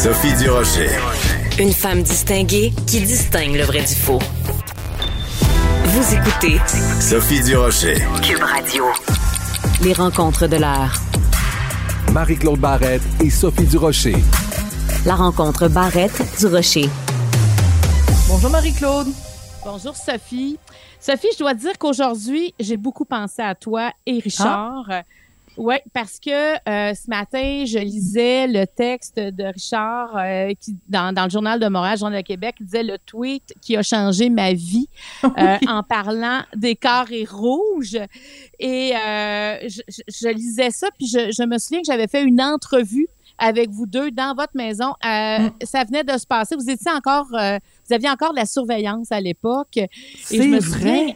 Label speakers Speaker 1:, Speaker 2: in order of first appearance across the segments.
Speaker 1: Sophie Durocher.
Speaker 2: Une femme distinguée qui distingue le vrai du faux. Vous écoutez
Speaker 1: Sophie Durocher.
Speaker 2: Cube Radio. Les rencontres de l'heure.
Speaker 3: Marie-Claude Barrette et Sophie Durocher.
Speaker 2: La rencontre Barrette-Durocher.
Speaker 4: Bonjour Marie-Claude.
Speaker 5: Bonjour Sophie. Sophie, je dois dire qu'aujourd'hui, j'ai beaucoup pensé à toi et Richard. Oui, parce que euh, ce matin, je lisais le texte de Richard euh, qui, dans, dans, le Journal de Montréal, Journal de Québec, il disait le tweet qui a changé ma vie euh, en parlant des carrés rouges. Et je, je, lisais ça, puis je, je me souviens que j'avais fait une entrevue avec vous deux dans votre maison. Mm. Ça venait de se passer. Vous étiez encore, vous aviez encore de la surveillance à l'époque. Et
Speaker 4: je me souviens.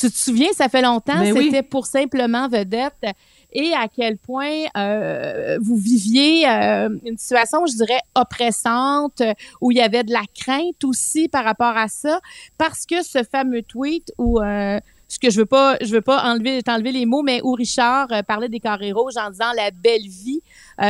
Speaker 5: Tu te souviens, ça fait longtemps, c'était pour simplement vedette et à quel point euh, vous viviez euh, une situation, je dirais, oppressante, où il y avait de la crainte aussi par rapport à ça, parce que ce fameux tweet où euh, ce que je veux pas, je veux pas enlever, enlever les mots, mais où Richard parlait des carrés rouges en disant la belle vie,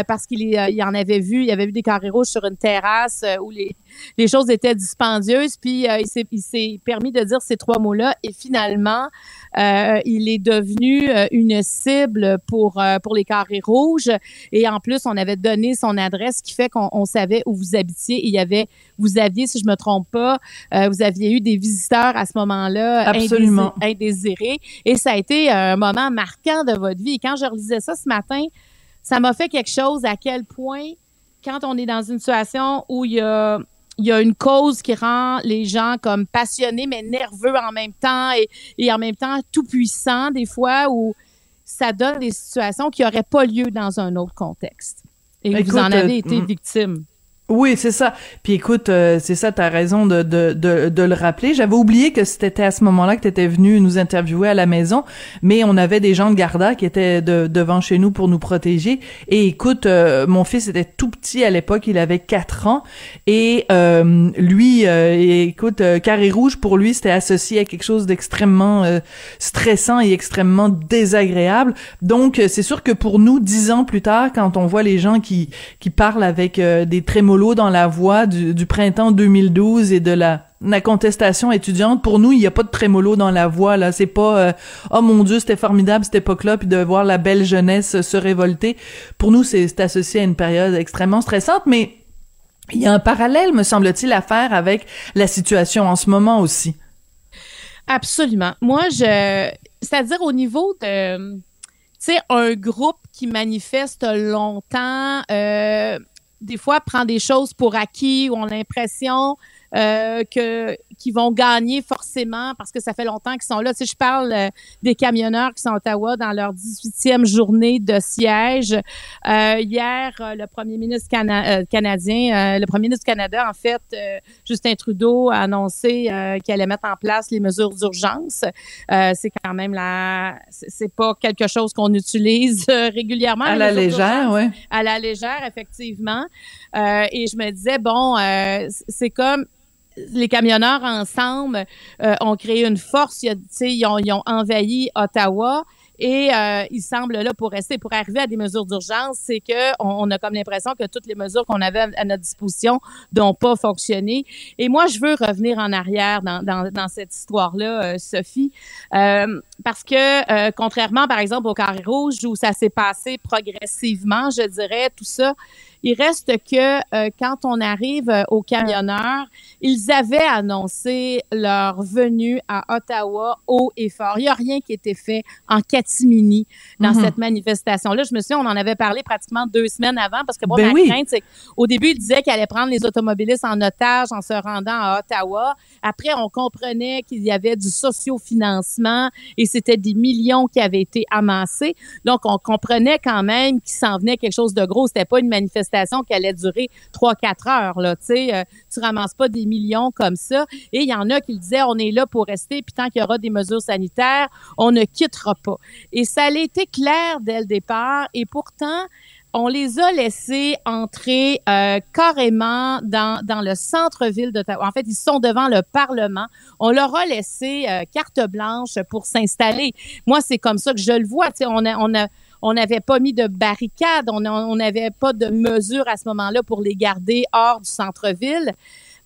Speaker 5: parce qu'il il en avait vu, il avait vu des carrés rouges sur une terrasse où les, les choses étaient dispendieuses, puis il s'est permis de dire ces trois mots-là, et finalement, euh, il est devenu euh, une cible pour euh, pour les carrés rouges et en plus on avait donné son adresse, ce qui fait qu'on savait où vous habitiez. il y avait, vous aviez, si je me trompe pas, vous aviez eu des visiteurs à ce moment-là
Speaker 4: Absolument.
Speaker 5: Et ça a été un moment marquant de votre vie. Et quand je relisais ça ce matin, ça m'a fait quelque chose à quel point quand on est dans une situation où il y a il y a une cause qui rend les gens comme passionnés mais nerveux en même temps et, et en même temps tout puissants des fois où ça donne des situations qui n'auraient pas lieu dans un autre contexte. Et vous en avez euh, été mm. victime.
Speaker 4: Oui, c'est ça. Puis écoute, euh, c'est ça, tu as raison de, de, de, de, le rappeler. J'avais oublié que c'était à ce moment-là que tu étais venu nous interviewer à la maison, mais on avait des gens de Garda qui étaient devant chez nous pour nous protéger. Et écoute, euh, mon fils était tout petit à l'époque, il avait quatre ans, et euh, lui, écoute, carré rouge pour lui, c'était associé à quelque chose d'extrêmement stressant et extrêmement désagréable. Donc, c'est sûr que pour nous, dix ans plus tard, quand on voit les gens qui, qui parlent avec des trémolos dans la voix du, printemps 2012 et de la, contestation étudiante. Pour nous, il n'y a pas de trémolo dans la voix, là. C'est pas, euh, oh mon Dieu, c'était formidable cette époque-là, puis de voir la belle jeunesse se révolter. Pour nous, c'est associé à une période extrêmement stressante, mais il y a un parallèle, me semble-t-il, à faire avec la situation en ce moment aussi.
Speaker 5: Absolument. Moi, je, c'est-à-dire au niveau de, tu sais, un groupe qui manifeste longtemps, euh, des fois prend des choses pour acquis ou ont l'impression euh, que qui vont gagner forcément parce que ça fait longtemps qu'ils sont là. Si je parle euh, des camionneurs qui sont à Ottawa dans leur 18e journée de siège. Euh, hier, euh, le premier ministre canadien, le premier ministre du Canada, en fait, Justin Trudeau, a annoncé qu'il allait mettre en place les mesures d'urgence. c'est quand même la, c'est pas quelque chose qu'on utilise régulièrement.
Speaker 4: À la légère, oui.
Speaker 5: À la légère, effectivement. et je me disais, bon, c'est comme les camionneurs ensemble euh, ont créé une force. ils, ont, envahi Ottawa. Et euh, il semble là pour rester, pour arriver à des mesures d'urgence, c'est que on, a comme l'impression que toutes les mesures qu'on avait à notre disposition n'ont pas fonctionné. Et moi, je veux revenir en arrière dans, cette histoire-là, euh, Sophie, euh, parce que contrairement, par exemple, au carré rouge où ça s'est passé progressivement, je dirais, tout ça, il reste que euh, quand on arrive euh, aux camionneurs, ils avaient annoncé leur venue à Ottawa haut et fort. Il n'y a rien qui était fait en catimini dans mhm. cette manifestation-là. Je me souviens, on en avait parlé pratiquement deux semaines avant parce que moi,
Speaker 4: ben
Speaker 5: ma crainte, c'est qu'au début, il disait qu'il allait prendre les automobilistes en otage en se rendant à Ottawa. Après, on comprenait qu'il y avait du sociofinancement et c'était des millions qui avaient été amassés. Donc, on comprenait quand même qu'il s'en venait quelque chose de gros. C'était pas une manifestation qui allait durer 3-4 heures. Là, euh, tu ramasses pas des millions comme ça. Et il y en a qui disaient, on est là pour rester, puis tant qu'il y aura des mesures sanitaires, on ne quittera pas. Et ça a été clair dès le départ. Et pourtant, on les a laissés entrer euh, carrément dans, dans le centre-ville d'Ottawa. En fait, ils sont devant le Parlement. On leur a laissé euh, carte blanche pour s'installer. Moi, c'est comme ça que je le vois. Tu sais, on on a on n'avait pas mis de barricades, on n'avait pas de mesures à ce moment-là pour les garder hors du centre-ville.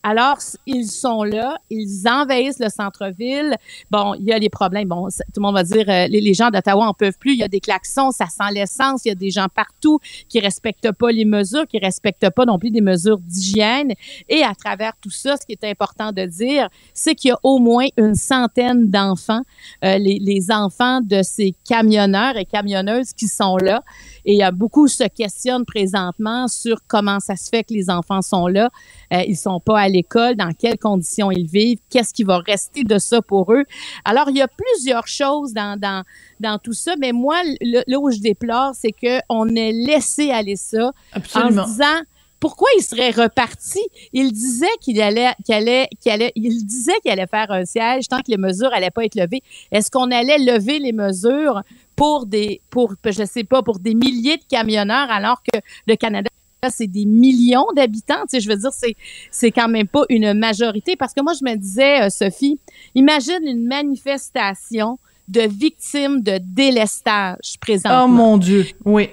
Speaker 5: Alors, ils sont là, ils envahissent le centre-ville. Bon, il y a les problèmes. Bon, tout le monde va dire, euh, les, gens d'Ottawa en peuvent plus. Il y a des klaxons, ça sent l'essence. Il y a des gens partout qui respectent pas les mesures, qui respectent pas non plus des mesures d'hygiène. Et à travers tout ça, ce qui est important de dire, c'est qu'il y a au moins une centaine d'enfants, euh, les, les enfants de ces camionneurs et camionneuses qui sont là. Et il beaucoup se questionnent présentement sur comment ça se fait que les enfants sont là. Euh, ils sont pas à l'école, dans quelles conditions ils vivent, qu'est-ce qui va rester de ça pour eux. Alors, il y a plusieurs choses dans, dans, dans tout ça, mais moi, là où je déplore, c'est qu'on ait laissé aller ça
Speaker 4: Absolument.
Speaker 5: en disant pourquoi il serait reparti Il disait qu'il allait, qu'il allait, qu'il allait, il disait qu'il allait faire un siège tant que les mesures allaient pas être levées. Est-ce qu'on allait lever les mesures pour des, pour, je sais pas, pour des milliers de camionneurs alors que le Canada c'est des millions d'habitants. Tu sais, je veux dire, c'est, c'est quand même pas une majorité. Parce que moi, je me disais, euh, Sophie, imagine une manifestation de victimes de délestage présentement.
Speaker 4: Oh mon Dieu, oui.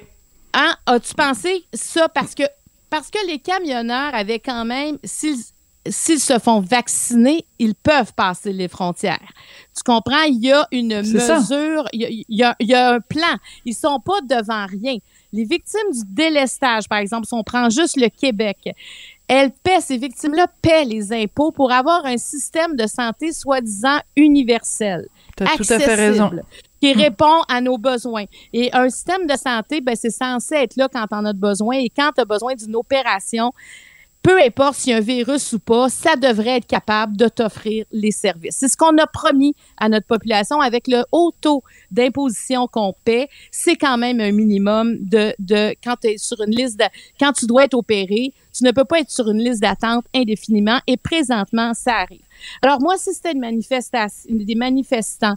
Speaker 5: Hein? As-tu pensé ça? Parce que, parce que les camionneurs avaient quand même, s'ils, s'ils se font vacciner, ils peuvent passer les frontières. Tu comprends? Il y a une mesure, il y a, il y, a, un plan. Ils sont pas devant rien. Les victimes du délestage, par exemple, si on prend juste le Québec, elles paient, ces victimes-là paient les impôts pour avoir un système de santé soi-disant universel.
Speaker 4: Tu as tout à fait raison.
Speaker 5: Qui répond à nos besoins. Et un système de santé, ben, c'est censé être là quand on a besoin. Et quand tu as besoin d'une opération, peu importe s'il y a un virus ou pas, ça devrait être capable de t'offrir les services. C'est ce qu'on a promis à notre population avec le haut taux d'imposition qu'on paie. C'est quand même un minimum de, de quand tu es sur une liste de, quand tu dois être opéré, tu ne peux pas être sur une liste d'attente indéfiniment et présentement, ça arrive. Alors moi, si c'était une manifestation, des manifestants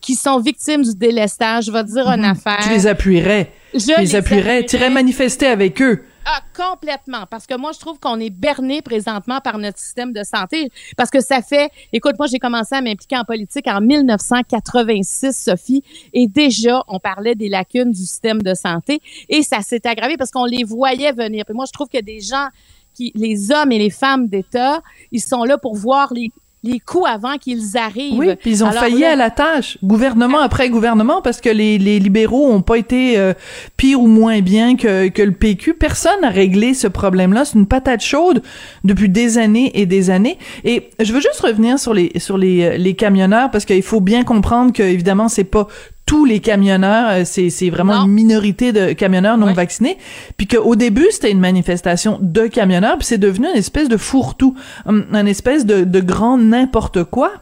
Speaker 5: qui sont victimes du délestage, je vais te dire une mhm. affaire.
Speaker 4: Tu les appuierais. Je les, appuierais. Tu irais manifester avec eux.
Speaker 5: Ah, complètement. Parce que moi, je trouve qu'on est berné présentement par notre système de santé. Parce que ça fait, écoute, moi, j'ai commencé à m'impliquer en politique en 1986, Sophie, et déjà, on parlait des lacunes du système de santé, et ça s'est aggravé parce qu'on les voyait venir. Puis moi, je trouve que des gens qui, les hommes et les femmes d'État, ils sont là pour voir les, les coups avant qu'ils arrivent.
Speaker 4: Oui, puis ils ont failli à la tâche, gouvernement ah. après gouvernement, parce que les, les libéraux ont pas été euh, pire ou moins bien que, que le PQ. Personne n'a réglé ce problème-là. C'est une patate chaude depuis des années et des années. Et je veux juste revenir sur les sur les, euh, les camionneurs, parce qu'il faut bien comprendre que évidemment c'est pas tous les camionneurs, euh, c'est, c'est vraiment une minorité de camionneurs non vaccinés, puis qu'au début, c'était une manifestation de camionneurs, puis c'est devenu une espèce de fourre-tout, une espèce de, de grand n'importe quoi.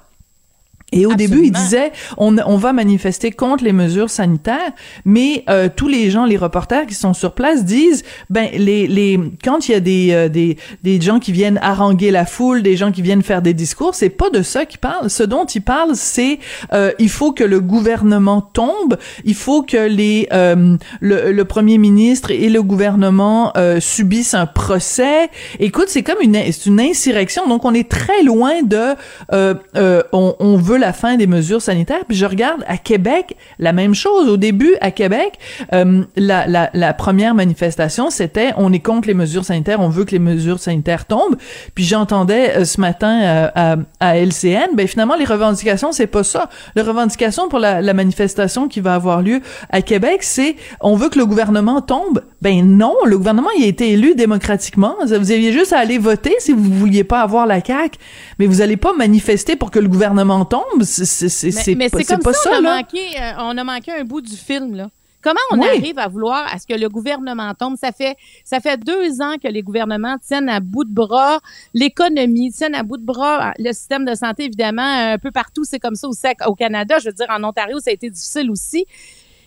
Speaker 4: Et au début, il disait on, on va manifester contre les mesures sanitaires, mais euh, tous les gens, les reporters qui sont sur place disent ben les les quand il y a des euh, des des gens qui viennent haranguer la foule, des gens qui viennent faire des discours, c'est pas de ça qu'ils parlent. Ce dont ils parlent, c'est euh, il faut que le gouvernement tombe, il faut que les euh, le, le premier ministre et le gouvernement subissent un procès. Écoute, c'est comme une c'est une insurrection, donc on est très loin de on, on veut la fin des mesures sanitaires. Puis je regarde à Québec la même chose. Au début, à Québec, euh, la, la, la, première manifestation, c'était on est contre les mesures sanitaires, on veut que les mesures sanitaires tombent. Puis j'entendais euh, ce matin euh, à, à, LCN, ben finalement les revendications, c'est pas ça. Les revendications pour la, la manifestation qui va avoir lieu à Québec, c'est on veut que le gouvernement tombe. Ben non, le gouvernement il a été élu démocratiquement. Vous aviez juste à aller voter si vous vouliez pas avoir la CAQ, mais vous allez pas manifester pour que le gouvernement tombe. C'est
Speaker 5: mais, c'est comme
Speaker 4: pas
Speaker 5: ça,
Speaker 4: ça
Speaker 5: on,
Speaker 4: là.
Speaker 5: a manqué, euh, on a manqué un bout du film, là. Comment on arrive à vouloir à ce que le gouvernement tombe? Ça fait, ça fait deux ans que les gouvernements tiennent à bout de bras l'économie, tiennent à bout de bras le système de santé, évidemment, un peu partout, c'est comme ça aussi au Canada. Je veux dire, en Ontario, ça a été difficile aussi.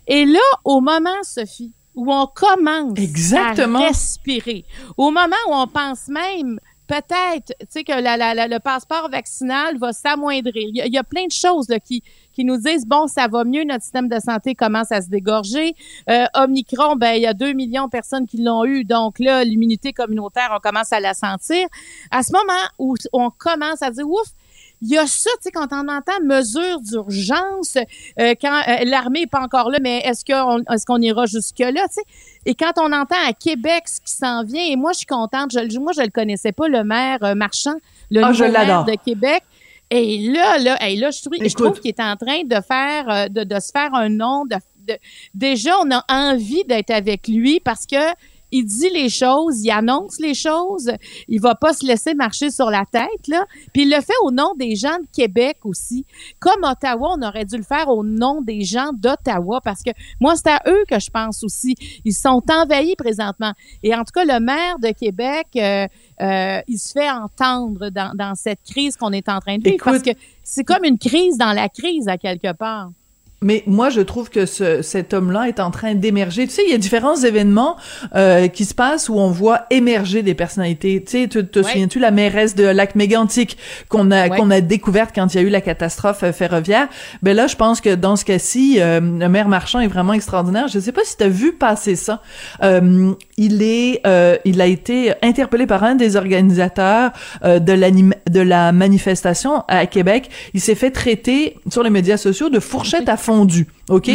Speaker 5: Et là, au moment, Sophie, où on commence
Speaker 4: Exactement.
Speaker 5: à respirer, au moment où on pense même peut-être, tu sais, que la, le passeport vaccinal va s'amoindrir. Il, y, a, plein de choses qui, qui nous disent, bon, ça va mieux, notre système de santé commence à se dégorger. Euh, Omicron, ben, il y a 2 millions de personnes qui l'ont eu, donc là, l'immunité communautaire, on commence à la sentir. À ce moment où on commence à dire, ouf, il y a ça, tu sais, quand on entend mesures d'urgence, euh, quand euh, l'armée est pas encore là, mais est-ce qu'on est-ce qu'on ira jusque là, tu sais? Et quand on entend à Québec ce qui s'en vient, et moi je suis contente, je, moi je le connaissais pas, le maire euh, Marchand, le
Speaker 4: Ah,
Speaker 5: nouveau maire de Québec. Et là, là, hey, là, je trouve, je trouve qu'il est en train de faire, de, de se faire un nom. De, de- déjà, on a envie d'être avec lui parce que il dit les choses, il annonce les choses, il va pas se laisser marcher sur la tête là. Puis il le fait au nom des gens de Québec aussi. Comme Ottawa, on aurait dû le faire au nom des gens d'Ottawa parce que moi c'est à eux que je pense aussi. Ils sont envahis présentement. Et en tout cas, le maire de Québec, euh, euh, il se fait entendre dans, dans cette crise qu'on est en train de vivre
Speaker 4: Écoute-
Speaker 5: parce que c'est comme une crise dans la crise à quelque part.
Speaker 4: Mais moi, je trouve que ce, cet homme-là est en train d'émerger. Tu sais, il y a différents événements euh, qui se passent où on voit émerger des personnalités. Tu sais, te, te
Speaker 5: Ouais.
Speaker 4: souviens-tu la mairesse de Lac Mégantic qu'on a
Speaker 5: Ouais.
Speaker 4: qu'on a découverte quand il y a eu la catastrophe euh, ferroviaire? Ben là, je pense que dans ce cas-ci, euh, le maire Marchand est vraiment extraordinaire. Je sais pas si tu as vu passer ça. Euh, il est, euh, il a été interpellé par un des organisateurs euh, de, l'anim- de la manifestation à Québec. Il s'est fait traiter sur les médias sociaux de fourchette à fondu, ok,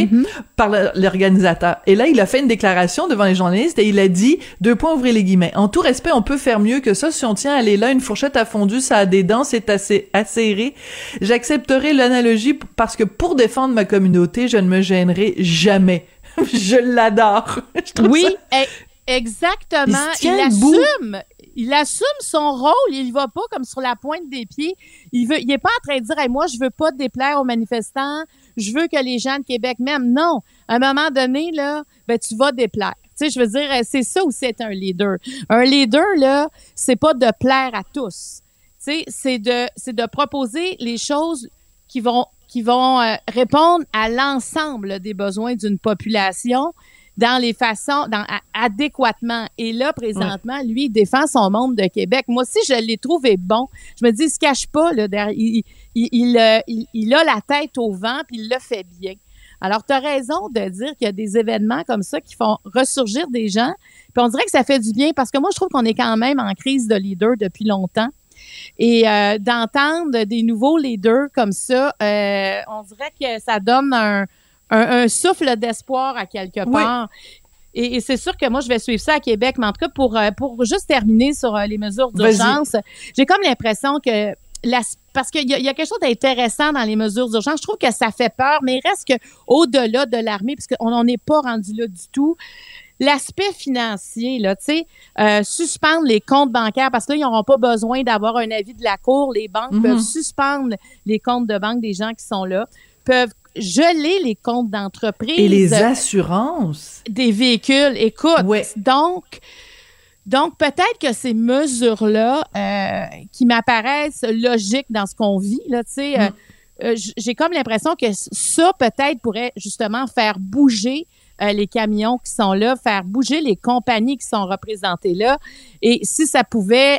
Speaker 4: par le- l'organisateur. Et là, il a fait une déclaration devant les journalistes et il a dit deux points ouvrez les guillemets. En tout respect, on peut faire mieux que ça. Si on tient à aller là, une fourchette à fondu, ça a des dents, c'est assez acéré. J'accepterai l'analogie parce que pour défendre ma communauté, je ne me gênerai jamais. je l'adore.
Speaker 5: Oui,
Speaker 4: ça-
Speaker 5: e- exactement.
Speaker 4: Il
Speaker 5: assume. Il assume son rôle. Il va pas comme sur la pointe des pieds. Il veut. Il est pas en train de dire, Hey, moi, je veux pas déplaire aux manifestants. Je veux que les gens de Québec m'aiment. Non. À un moment donné, là, ben, tu vas déplaire. Tu sais, je veux dire, c'est ça où c'est un leader. Un leader, là, c'est pas de plaire à tous. C'est de, proposer les choses qui vont, qui vont euh, répondre à l'ensemble des besoins d'une population dans les façons, dans, adéquatement. Et là, présentement, lui, il défend son monde de Québec. Moi aussi, je l'ai trouvé bon. Je me dis, il se cache pas, là, derrière- il, il, il, euh, il- il a la tête au vent, puis il le fait bien. Alors, tu as raison de dire qu'il y a des événements comme ça qui font ressurgir des gens. Puis on dirait que ça fait du bien parce que moi, je trouve qu'on est quand même en crise de leader depuis longtemps. Et euh, d'entendre des nouveaux leaders comme ça, euh, on dirait que ça donne un, un, un souffle d'espoir à quelque
Speaker 4: Oui.
Speaker 5: part. Et, et c'est sûr que moi, je vais suivre ça à Québec. Mais en tout cas, pour, euh, pour juste terminer sur euh, les mesures d'urgence, j'ai comme l'impression que la, parce qu'il y, a- il y a quelque chose d'intéressant dans les mesures d'urgence. Je trouve que ça fait peur, mais il reste que au-delà de l'armée, parce qu'on n'en est pas rendu là du tout, l'aspect financier, là, tu sais, euh, suspendre les comptes bancaires, parce que là, ils n'auront pas besoin d'avoir un avis de la Cour. Les banques
Speaker 4: Mhm.
Speaker 5: peuvent suspendre les comptes de banque des gens qui sont là, peuvent geler les comptes d'entreprise.
Speaker 4: Et les assurances.
Speaker 5: des véhicules. Écoute,
Speaker 4: Ouais.
Speaker 5: donc, donc peut-être que ces mesures-là euh, qui m'apparaissent logiques dans ce qu'on vit, là, tu sais, euh, euh, j'ai comme l'impression que ça peut-être pourrait justement faire bouger euh, les camions qui sont là, faire bouger les compagnies qui sont représentées là. Et si ça pouvait,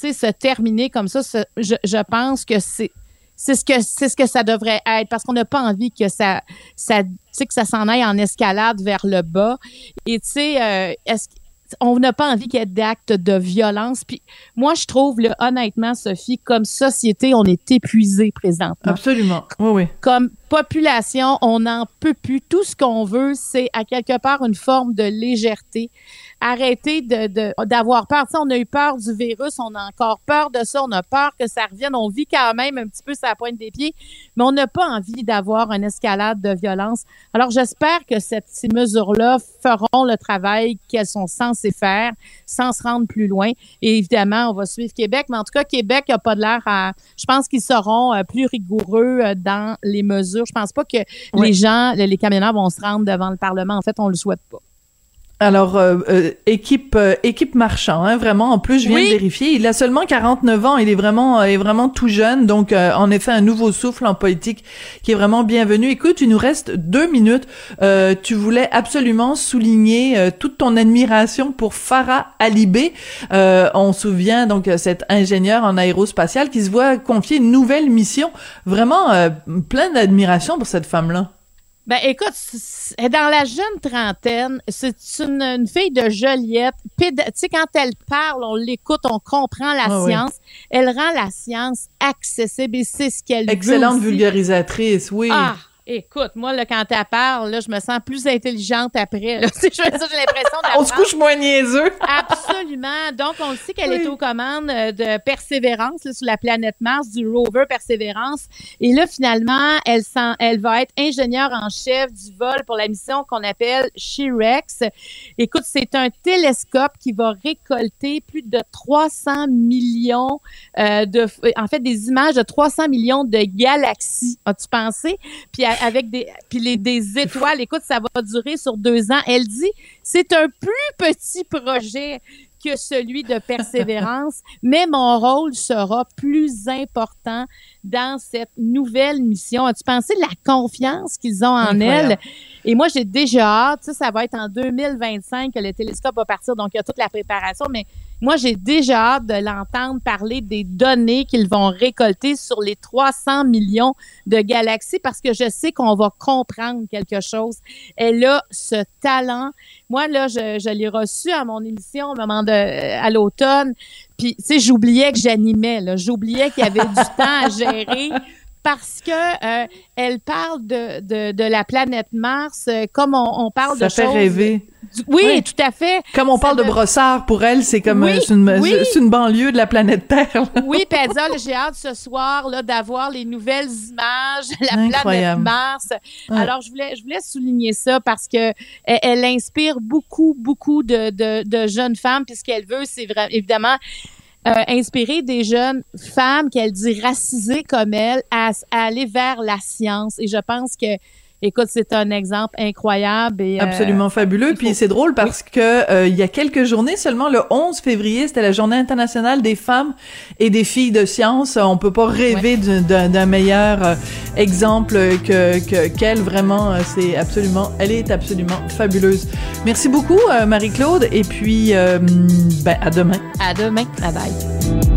Speaker 5: tu sais, se terminer comme ça, je pense que c'est c'est ce que c'est ce que ça devrait être parce qu'on n'a pas envie que ça ça tu sais que ça s'en aille en escalade vers le bas et tu sais euh, on n'a pas envie qu'il y ait d'actes de violence. Puis moi, je trouve, là, honnêtement, Sophie, comme société, on est épuisé présentement
Speaker 4: Absolument. Oui, oui.
Speaker 5: comme population, on n'en peut plus. Tout ce qu'on veut, c'est à quelque part une forme de légèreté. Arrêter d'avoir peur. Tu on a eu peur du virus, on a encore peur de ça, on a peur que ça revienne. On vit quand même un petit peu la pointe des pieds, mais on n'a pas envie d'avoir une escalade de violence. Alors, j'espère que ces mesures-là feront le travail qu'elles sont censées faire sans se rendre plus loin. Et évidemment, on va suivre Québec, mais en tout cas, Québec n'a pas de l'air à... Je pense qu'ils seront euh, plus rigoureux euh, dans les mesures. Je pense pas que les gens, les camionneurs vont se rendre devant le Parlement. En fait, on le souhaite pas.
Speaker 4: Alors, euh, euh, équipe euh, équipe marchand, hein, vraiment. En plus, je viens
Speaker 5: Oui.
Speaker 4: de vérifier, il a seulement 49 ans. Il est vraiment euh, est vraiment tout jeune, donc euh, en effet un nouveau souffle en politique qui est vraiment bienvenu. Écoute, il nous reste deux minutes. Euh, tu voulais absolument souligner euh, toute ton admiration pour Farah Alibé. Euh, on se souvient donc cet ingénieur en aérospatial qui se voit confier une nouvelle mission. Vraiment euh, plein d'admiration pour cette femme-là.
Speaker 5: Ben écoute, c- elle est dans la jeune trentaine, c'est une, une fille de Joliette. Tu sais, quand elle parle, on l'écoute, on comprend la
Speaker 4: Ah oui.
Speaker 5: science. Elle rend la science accessible et c'est ce qu'elle veut
Speaker 4: Excellente vulgarisatrice, oui.
Speaker 5: Ah, écoute, moi, là, quand elle parle, là, je me sens plus intelligente après. là. Sais, J'ai j'ai l'impression
Speaker 4: On se couche moins niaiseux.
Speaker 5: Absolument. Donc, on sait qu'elle
Speaker 4: Oui.
Speaker 5: est aux commandes euh, de Persévérance là, sur la planète Mars, du rover Persévérance. Et là, finalement, elle, va être ingénieure en chef du vol pour la mission qu'on appelle SHIREX. Écoute, c'est un télescope qui va récolter plus de 300 millions euh, de, en fait, des images de 300 millions de galaxies. As-tu pensé? Puis avec des, puis les, des étoiles. Écoute, ça va durer sur deux ans. Elle dit, c'est un plus petit projet que celui de persévérance, mais mon rôle sera plus important dans cette nouvelle mission. As-tu pensé de la confiance qu'ils ont en
Speaker 4: Incroyable.
Speaker 5: elle? Et moi, j'ai déjà hâte. Sais, ça va être en 2025 que le télescope va partir, donc il y a toute la préparation, mais moi, j'ai déjà hâte de l'entendre parler des données qu'ils vont récolter sur les 300 millions de galaxies parce que je sais qu'on va comprendre quelque chose. Elle a ce talent. Moi, là, je, je l'ai reçu à mon émission au moment de, à l'automne. Puis, tu sais, j'oubliais que j'animais, là. J'oubliais qu'il y avait du temps à gérer parce que euh, elle parle de, de, de la planète Mars euh, comme on, on parle
Speaker 4: Ça
Speaker 5: de
Speaker 4: fait
Speaker 5: choses...
Speaker 4: rêver.
Speaker 5: du- Oui,
Speaker 4: Oui.
Speaker 5: tout à fait.
Speaker 4: Comme on
Speaker 5: Ça
Speaker 4: parle de brossard, pour elle, c'est comme
Speaker 5: Oui,
Speaker 4: euh, c'est une,
Speaker 5: oui.
Speaker 4: c'est une banlieue de la planète Terre. là.
Speaker 5: Oui, puis Ah, j'ai hâte ce soir là, d'avoir les nouvelles images, la planète. Mars.
Speaker 4: Ouais.
Speaker 5: Alors, je voulais, je voulais souligner ça parce que elle, elle inspire beaucoup, beaucoup de, de, de jeunes femmes. Puis ce qu'elle veut, c'est vraiment, évidemment, euh, inspirer des jeunes femmes qu'elle dit racisées comme elle à, à aller vers la science. Et je pense que, écoute, c'est un exemple incroyable. Et, euh,
Speaker 4: Absolument fabuleux. Puis
Speaker 5: faut-
Speaker 4: c'est drôle parce que euh, il y a quelques journées seulement, le 11 février, c'était la Journée internationale des femmes et des filles de science. On peut pas rêver d'un- meilleur euh, exemple que que- qu'elle. Vraiment, c'est absolument, elle est absolument fabuleuse. Merci beaucoup, Marie-Claude. Et puis, ben à demain.
Speaker 5: à demain. Bye bye.